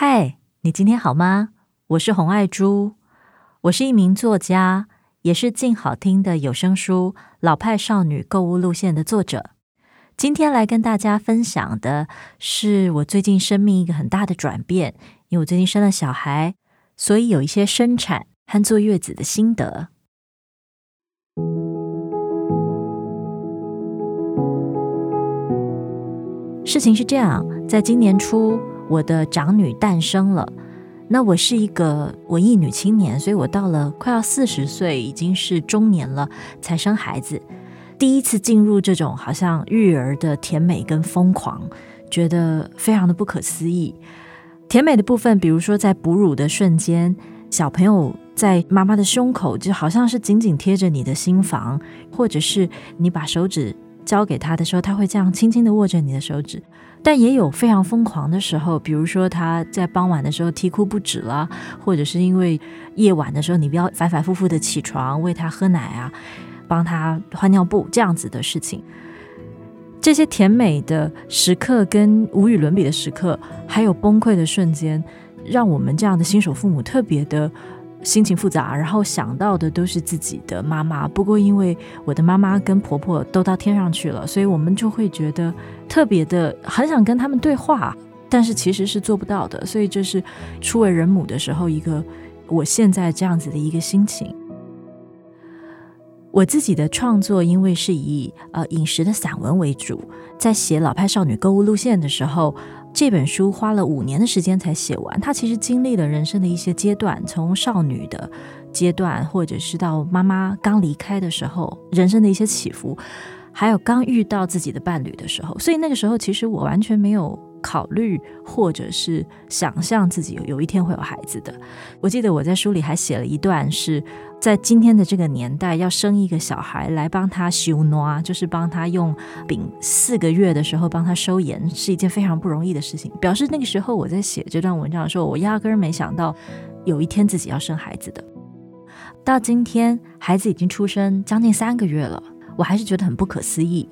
嗨，你今天好吗？我是洪爱珠，我是一名作家，也是静好听的有声书《老派少女购物路线》的作者。今天来跟大家分享的是我最近生命一个很大的转变，因为我最近生了小孩，所以有一些生产和坐月子的心得。事情是这样，在今年初，我的长女诞生了。那我是一个文艺女青年，所以我到了快要四十岁，已经是中年了，才生孩子。第一次进入这种好像育儿的甜美跟疯狂，觉得非常的不可思议。甜美的部分，比如说在哺乳的瞬间，小朋友在妈妈的胸口，就好像是紧紧贴着你的心房，或者是你把手指。交给他的时候，他会这样轻轻的握着你的手指，但也有非常疯狂的时候，比如说他在傍晚的时候啼哭不止了，或者是因为夜晚的时候你不要反反复复的起床喂他喝奶啊，帮他换尿布这样子的事情，这些甜美的时刻跟无与伦比的时刻，还有崩溃的瞬间，让我们这样的新手父母特别的。心情复杂，然后想到的都是自己的妈妈。不过，因为我的妈妈跟婆婆都到天上去了，所以我们就会觉得特别的很想跟他们对话，但是其实是做不到的。所以，这是初为人母的时候一个我现在这样子的一个心情。我自己的创作，因为是以呃饮食的散文为主，在写老派少女购物路线的时候。这本书花了五年的时间才写完，它其实经历了人生的一些阶段，从少女的阶段，或者是到妈妈刚离开的时候，人生的一些起伏，还有刚遇到自己的伴侣的时候，所以那个时候其实我完全没有。考虑或者是想象自己有有一天会有孩子的。我记得我在书里还写了一段，是在今天的这个年代，要生一个小孩来帮他收暖，就是帮他用饼四个月的时候帮他收盐，是一件非常不容易的事情。表示那个时候我在写这段文章的时候，我压根儿没想到有一天自己要生孩子的。到今天，孩子已经出生将近三个月了，我还是觉得很不可思议。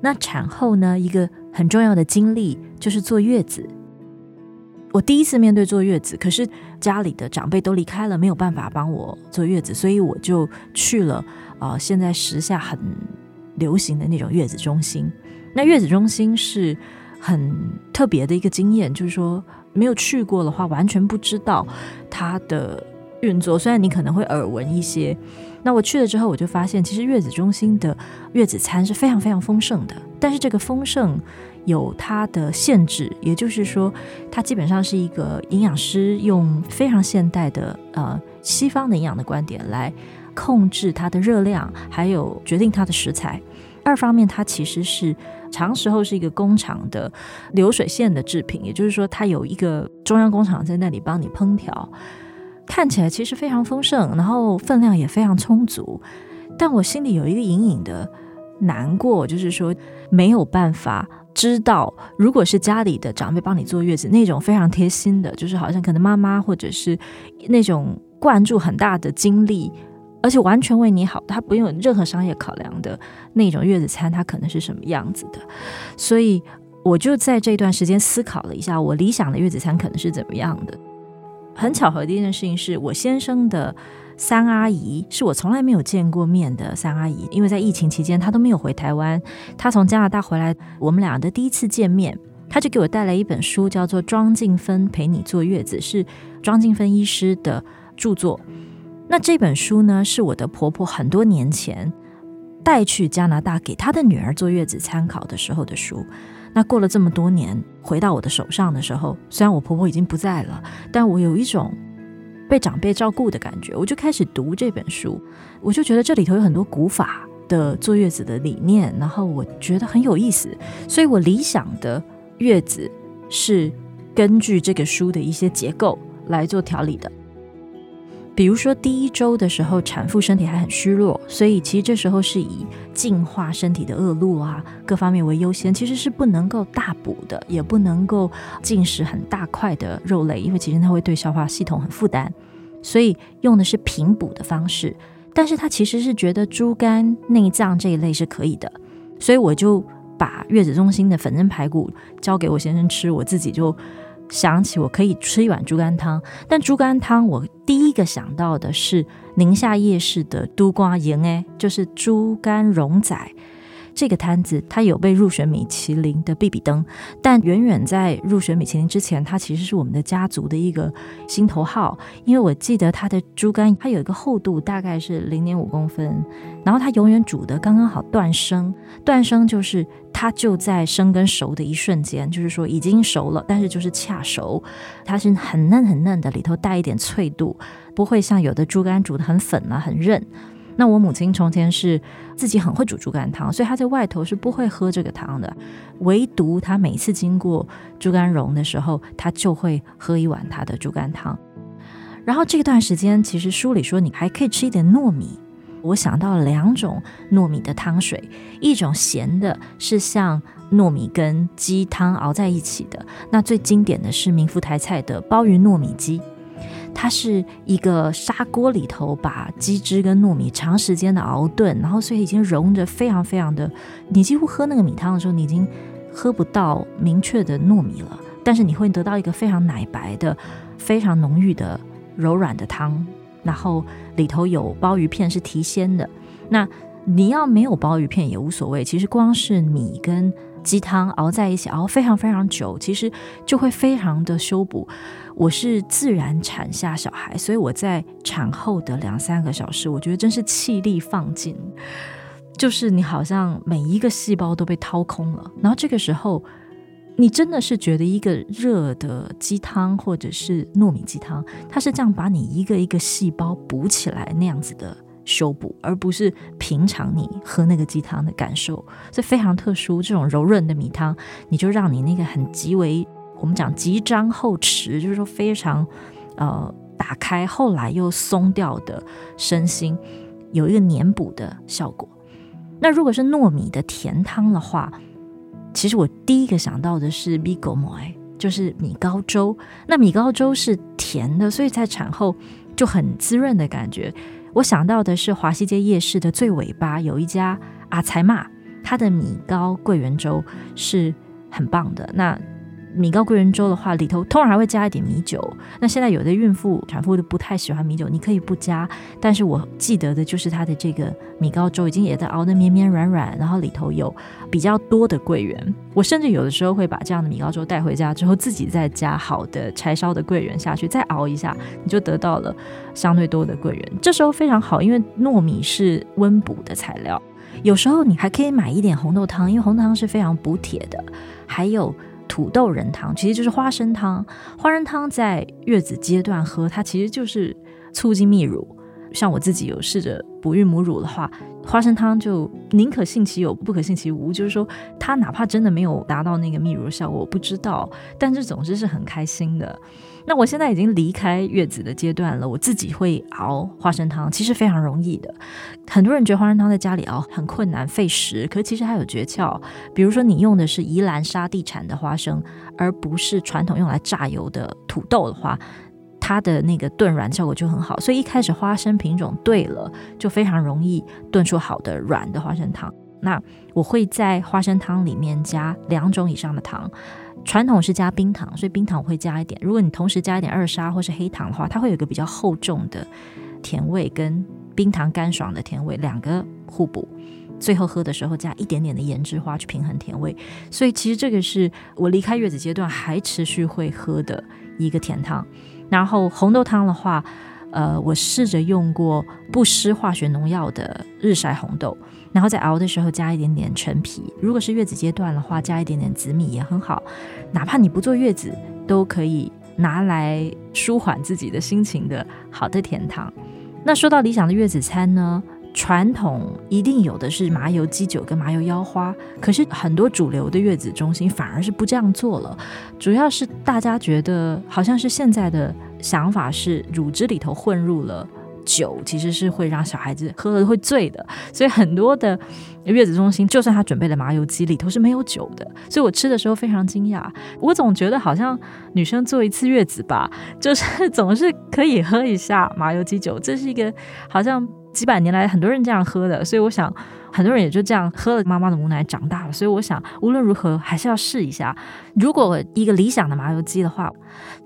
那产后呢，一个很重要的经历就是坐月子。我第一次面对坐月子，可是家里的长辈都离开了，没有办法帮我坐月子，所以我就去了啊、现在时下很流行的那种月子中心。那月子中心是很特别的一个经验，就是说没有去过的话，完全不知道它的运作。虽然你可能会耳闻一些。那我去了之后，我就发现，其实月子中心的月子餐是非常非常丰盛的。但是这个丰盛有它的限制，也就是说，它基本上是一个营养师用非常现代的呃西方的营养的观点来控制它的热量，还有决定它的食材。二方面，它其实是长时候是一个工厂的流水线的制品，也就是说，它有一个中央工厂在那里帮你烹调。看起来其实非常丰盛，然后分量也非常充足，但我心里有一个隐隐的难过，就是说没有办法知道，如果是家里的长辈帮你坐月子，那种非常贴心的，就是好像可能妈妈或者是那种灌注很大的精力，而且完全为你好，他不用任何商业考量的那种月子餐，它可能是什么样子的。所以我就在这段时间思考了一下，我理想的月子餐可能是怎么样的。很巧合的一件事情是，我先生的三阿姨是我从来没有见过面的三阿姨，因为在疫情期间她都没有回台湾。她从加拿大回来，我们俩的第一次见面，她就给我带来一本书，叫做《庄静芬陪你坐月子》，是庄静芬医师的著作。那这本书呢，是我的婆婆很多年前带去加拿大给她的女儿坐月子参考的时候的书。那过了这么多年，回到我的手上的时候，虽然我婆婆已经不在了，但我有一种被长辈照顾的感觉。我就开始读这本书，我就觉得这里头有很多古法的坐月子的理念，然后我觉得很有意思。所以我理想的月子是根据这个书的一些结构来做调理的。比如说，第一周的时候，产妇身体还很虚弱，所以其实这时候是以净化身体的恶露啊，各方面为优先，其实是不能够大补的，也不能够进食很大块的肉类，因为其实它会对消化系统很负担，所以用的是平补的方式。但是他其实是觉得猪肝、内脏这一类是可以的，所以我就把月子中心的粉蒸排骨交给我先生吃，我自己就想起我可以吃一碗猪肝汤，但猪肝汤我第一个想到的是宁夏夜市的都瓜盐哎，就是猪肝蓉仔。这个摊子它有被入选米其林的必比登，但远远在入选米其林之前，它其实是我们的家族的一个心头好。因为我记得它的猪肝，它有一个厚度大概是零点五公分，然后它永远煮得刚刚好断生。断生就是它就在生跟熟的一瞬间，就是说已经熟了，但是就是恰熟，它是很嫩很嫩的，里头带一点脆度，不会像有的猪肝煮得很粉啊，很韧。那我母亲从前是自己很会煮猪肝汤，所以她在外头是不会喝这个汤的。唯独她每次经过猪肝蓉的时候，她就会喝一碗她的猪肝汤。然后这段时间，其实书里说你还可以吃一点糯米。我想到两种糯米的汤水，一种咸的，是像糯米跟鸡汤熬在一起的。那最经典的是明福台菜的鲍鱼糯米鸡。它是一个砂锅里头把鸡汁跟糯米长时间的熬炖，然后所以已经融着非常非常的，你几乎喝那个米汤的时候，你已经喝不到明确的糯米了，但是你会得到一个非常奶白的、非常浓郁的柔软的汤，然后里头有鲍鱼片是提鲜的。那你要没有鲍鱼片也无所谓，其实光是米跟鸡汤熬在一起熬非常非常久，其实就会非常的修补。我是自然产下小孩，所以我在产后的两三个小时，我觉得真是气力放尽，就是你好像每一个细胞都被掏空了。然后这个时候，你真的是觉得一个热的鸡汤或者是糯米鸡汤，它是这样把你一个一个细胞补起来那样子的修补，而不是平常你喝那个鸡汤的感受，所以非常特殊。这种柔润的米汤，你就让你那个很极为。我们讲极张后弛，就是说非常呃打开，后来又松掉的身心，有一个粘补的效果。那如果是糯米的甜汤的话，其实我第一个想到的是米糕馍，就是米糕粥。那米糕粥是甜的，所以在产后就很滋润的感觉。我想到的是华西街夜市的最尾巴有一家阿财嘛，它的米糕桂圆粥是很棒的。那米糕桂圆粥的话，里头通常还会加一点米酒。那现在有的孕妇、产妇都不太喜欢米酒，你可以不加。但是我记得的就是它的这个米糕粥已经也在熬得绵绵软软，然后里头有比较多的桂圆。我甚至有的时候会把这样的米糕粥带回家之后，自己再加好的柴烧的桂圆下去，再熬一下，你就得到了相对多的桂圆。这时候非常好，因为糯米是温补的材料。有时候你还可以买一点红豆汤，因为红豆汤是非常补铁的。还有。土豆仁汤其实就是花生汤，花生汤在月子阶段喝，它其实就是促进泌乳。像我自己有试着哺育母乳的话，花生汤就宁可信其有，不可信其无。就是说，它哪怕真的没有达到那个泌乳的效果，我不知道，但是总之是很开心的。那我现在已经离开月子的阶段了，我自己会熬花生汤，其实非常容易的。很多人觉得花生汤在家里熬很困难费时，可其实还有诀窍。比如说你用的是宜兰沙地产的花生，而不是传统用来榨油的土豆的话，它的那个炖软效果就很好。所以一开始花生品种对了，就非常容易炖出好的软的花生汤。那我会在花生汤里面加两种以上的糖。传统是加冰糖，所以冰糖我会加一点。如果你同时加一点二砂或是黑糖的话，它会有一个比较厚重的甜味，跟冰糖干爽的甜味两个互补。最后喝的时候加一点点的盐之花去平衡甜味。所以其实这个是我离开月子阶段还持续会喝的一个甜汤。然后红豆汤的话，呃，我试着用过不施化学农药的日晒红豆。然后在熬的时候加一点点陈皮，如果是月子阶段的话，加一点点紫米也很好。哪怕你不坐月子，都可以拿来舒缓自己的心情的好的甜汤。那说到理想的月子餐呢，传统一定有的是麻油鸡酒跟麻油腰花，可是很多主流的月子中心反而是不这样做了，主要是大家觉得好像是现在的想法是乳汁里头混入了。酒其实是会让小孩子喝了会醉的，所以很多的月子中心，就算他准备了麻油鸡，里头是没有酒的。所以我吃的时候非常惊讶，我总觉得好像女生坐一次月子吧，就是总是可以喝一下麻油鸡酒，这是一个好像几百年来很多人这样喝的，所以我想。很多人也就这样喝了妈妈的母奶长大了，所以我想无论如何还是要试一下。如果一个理想的麻油鸡的话，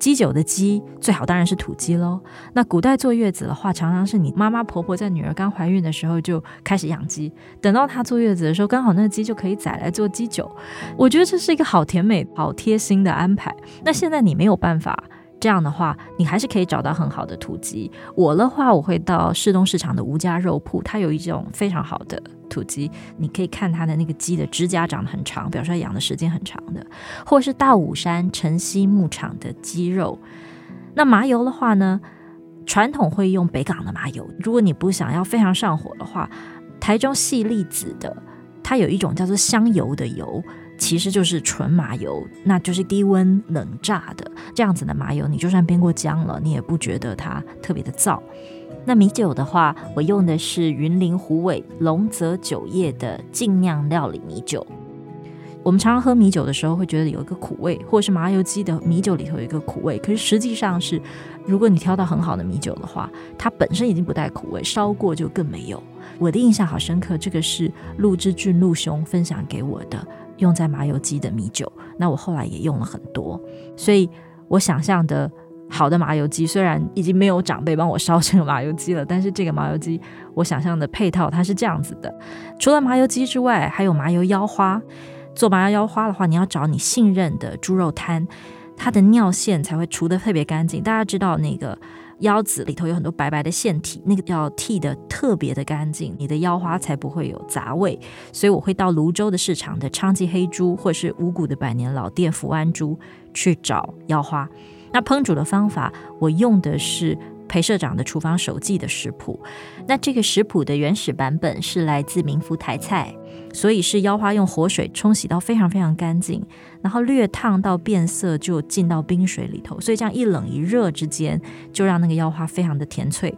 鸡酒的鸡最好当然是土鸡喽。那古代坐月子的话，常常是你妈妈婆婆在女儿刚怀孕的时候就开始养鸡，等到她坐月子的时候，刚好那个鸡就可以宰来做鸡酒。我觉得这是一个好甜美、好贴心的安排。那现在你没有办法。这样的话，你还是可以找到很好的土鸡。我的话，我会到市东市场的吴家肉铺，它有一种非常好的土鸡。你可以看它的那个鸡的指甲长得很长，表示它养的时间很长的。或是大武山晨曦牧场的鸡肉。那麻油的话呢，传统会用北港的麻油。如果你不想要非常上火的话，台中细粒子的，它有一种叫做香油的油。其实就是纯麻油，那就是低温冷榨的这样子的麻油，你就算煸过姜了，你也不觉得它特别的燥。那米酒的话，我用的是云林虎尾龙泽酒业的精酿料理米酒。我们常常喝米酒的时候，会觉得有一个苦味，或者是麻油鸡的米酒里头有一个苦味。可是实际上是，如果你挑到很好的米酒的话，它本身已经不带苦味，烧过就更没有。我的印象好深刻，这个是陆之俊陆兄分享给我的。用在麻油鸡的米酒，那我后来也用了很多，所以我想象的好的麻油鸡，虽然已经没有长辈帮我烧成麻油鸡了，但是这个麻油鸡我想象的配套它是这样子的：除了麻油鸡之外，还有麻油腰花。做麻油腰花的话，你要找你信任的猪肉摊，它的尿线才会除得特别干净。大家知道那个。腰子里头有很多白白的腺体，那个要剃的特别的干净，你的腰花才不会有杂味。所以我会到泸州的市场的昌记黑猪，或是五谷的百年老店福安猪去找腰花。那烹煮的方法，我用的是裴社长的厨房手记的食谱。那这个食谱的原始版本是来自民福台菜。所以是腰花用活水冲洗到非常非常干净，然后略烫到变色就进到冰水里头，所以这样一冷一热之间就让那个腰花非常的甜脆。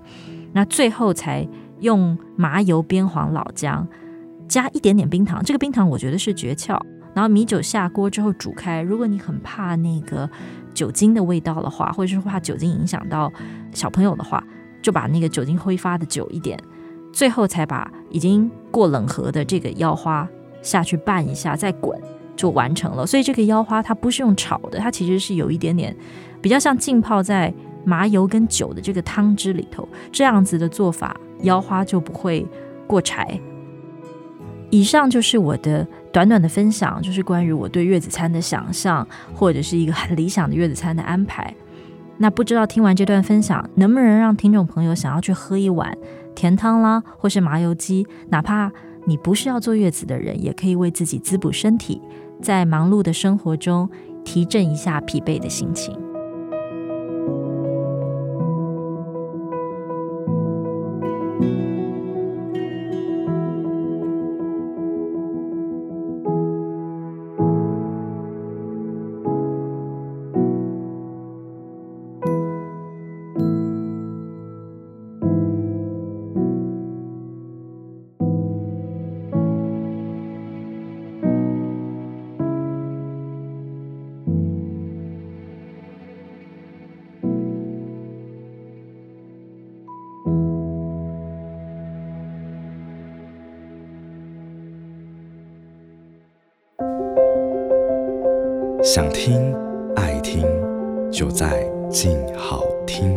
那最后才用麻油、煸黄老姜，加一点点冰糖，这个冰糖我觉得是诀窍。然后米酒下锅之后煮开，如果你很怕那个酒精的味道的话，或者是怕酒精影响到小朋友的话，就把那个酒精挥发的久一点。最后才把已经过冷河的这个腰花下去拌一下，再滚就完成了。所以这个腰花它不是用炒的，它其实是有一点点比较像浸泡在麻油跟酒的这个汤汁里头，这样子的做法，腰花就不会过柴。以上就是我的短短的分享，就是关于我对月子餐的想象，或者是一个很理想的月子餐的安排。那不知道听完这段分享，能不能让听众朋友想要去喝一碗甜汤啦，或是麻油鸡，哪怕你不是要坐月子的人，也可以为自己滋补身体，在忙碌的生活中提振一下疲惫的心情。想听爱听，就在静好听。